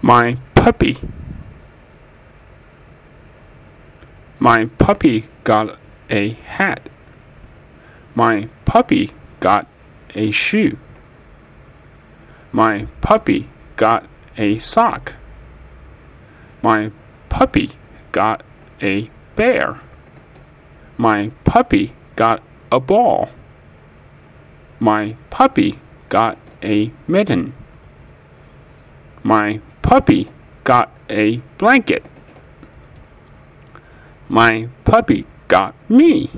My puppy. My puppy got a hat. My puppy got a shoe. My puppy got a sock. My puppy got a bear. My puppy got a ball. My puppy got a mitten. My puppy got a blanket. My puppy got me.